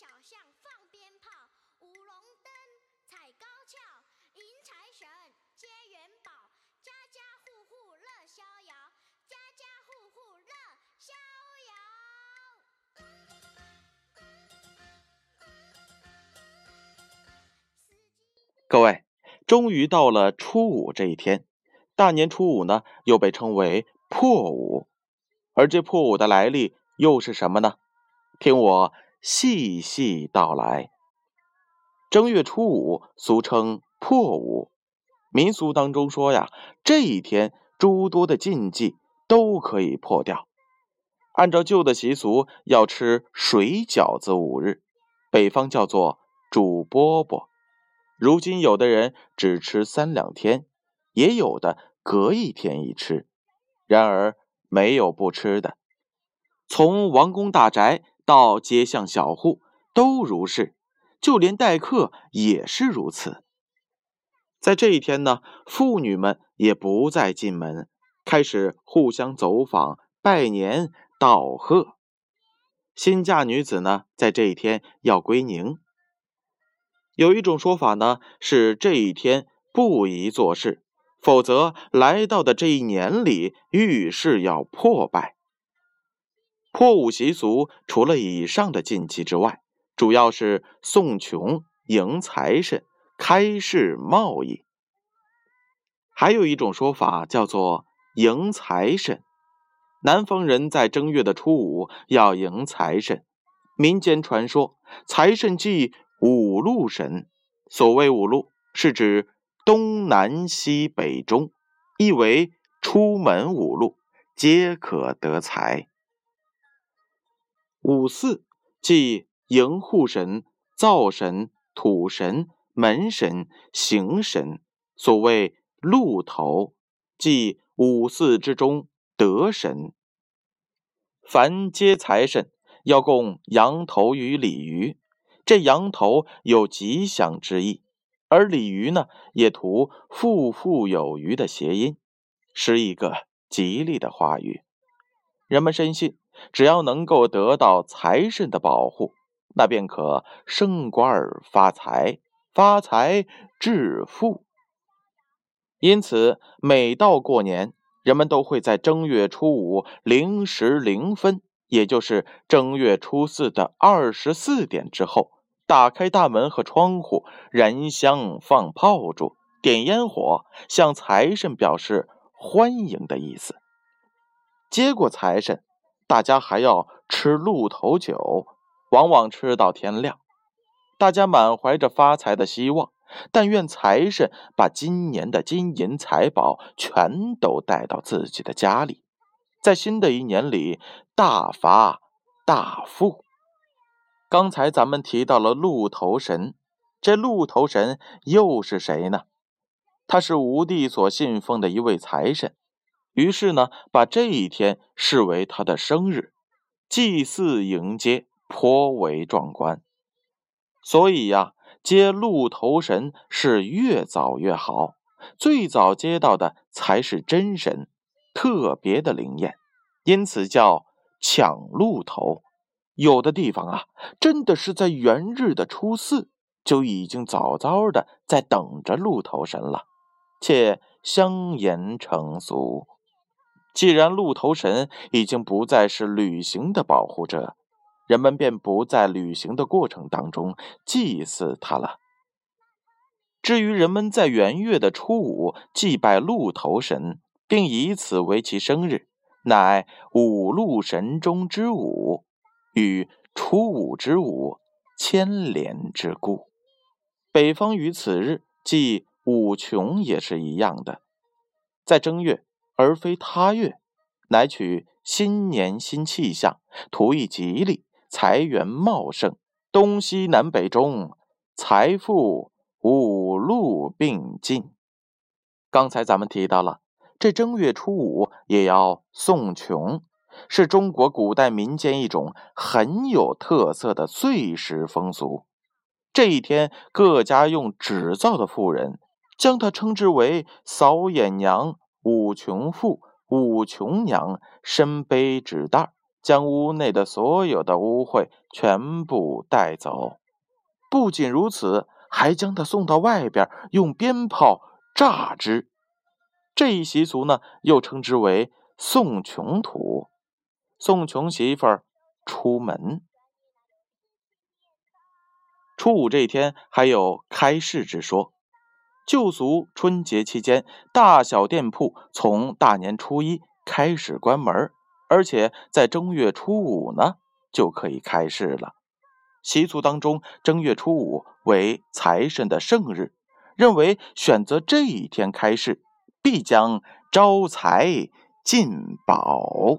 小巷放鞭炮，舞龙灯，踩高跷，迎财神，接元宝，家家户户乐逍遥，家家户户乐逍遥。各位，终于到了初五这一天，大年初五呢，又被称为破五，而这破五的来历又是什么呢？听我细细道来。正月初五俗称破五，民俗当中说呀，这一天诸多的禁忌都可以破掉。按照旧的习俗，要吃水饺子五日，北方叫做煮饽饽。如今有的人只吃三两天，也有的隔一天一吃。然而没有不吃的，从王公大宅。到街巷小户都如是，就连待客也是如此。在这一天呢，妇女们也不再进门，开始互相走访、拜年、道贺。新嫁女子呢，在这一天要归宁。有一种说法呢，是这一天不宜做事，否则来到的这一年里遇事要破败。破五习俗除了以上的禁忌之外，主要是送穷、迎财神、开市贸易。还有一种说法叫做迎财神。南方人在正月的初五要迎财神。民间传说，财神即五路神。所谓五路，是指东南西北中，意为出门五路皆可得财。五祀即迎户神、灶神、土神、门神、行神。所谓鹿头，即五祀之中德神。凡接财神，要供羊头与鲤鱼。这羊头有吉祥之意，而鲤鱼呢，也图富富有余的谐音，是一个吉利的话语。人们深信。只要能够得到财神的保护，那便可升官发财，发财致富。因此，每到过年，人们都会在正月初五零时零分，也就是正月初四的二十四点之后，打开大门和窗户，燃香、放炮竹、点烟火，向财神表示欢迎的意思。接过财神。大家还要吃鹿头酒，往往吃到天亮。大家满怀着发财的希望，但愿财神把今年的金银财宝全都带到自己的家里，在新的一年里大发大富。刚才咱们提到了鹿头神，这鹿头神又是谁呢？他是吴地所信奉的一位财神。于是呢，把这一天视为他的生日，祭祀迎接颇为壮观。所以呀，接鹿头神是越早越好，最早接到的才是真神，特别的灵验，因此叫抢鹿头。有的地方啊，真的是在元日的初四就已经早早的在等着鹿头神了，且香言成俗。既然鹿头神已经不再是旅行的保护者，人们便不在旅行的过程当中祭祀他了。至于人们在元月的初五祭拜鹿头神，并以此为其生日，乃五路神中之五，与初五之五牵连之故。北方于此日祭五穷也是一样的，在正月。而非他月，乃取新年新气象，图一吉利，财源茂盛，东西南北中，财富五路并进。刚才咱们提到了，这正月初五也要送穷，是中国古代民间一种很有特色的岁时风俗。这一天，各家用纸造的妇人，将它称之为扫眼娘。五穷妇、五穷娘身背纸袋，将屋内的所有的污秽全部带走。不仅如此，还将他送到外边，用鞭炮炸之。这一习俗呢，又称之为送穷土，送穷媳妇儿出门。初五这天还有开市之说。旧俗春节期间，大小店铺从大年初一开始关门，而且在正月初五呢就可以开市了。习俗当中，正月初五为财神的圣日，认为选择这一天开市，必将招财进宝。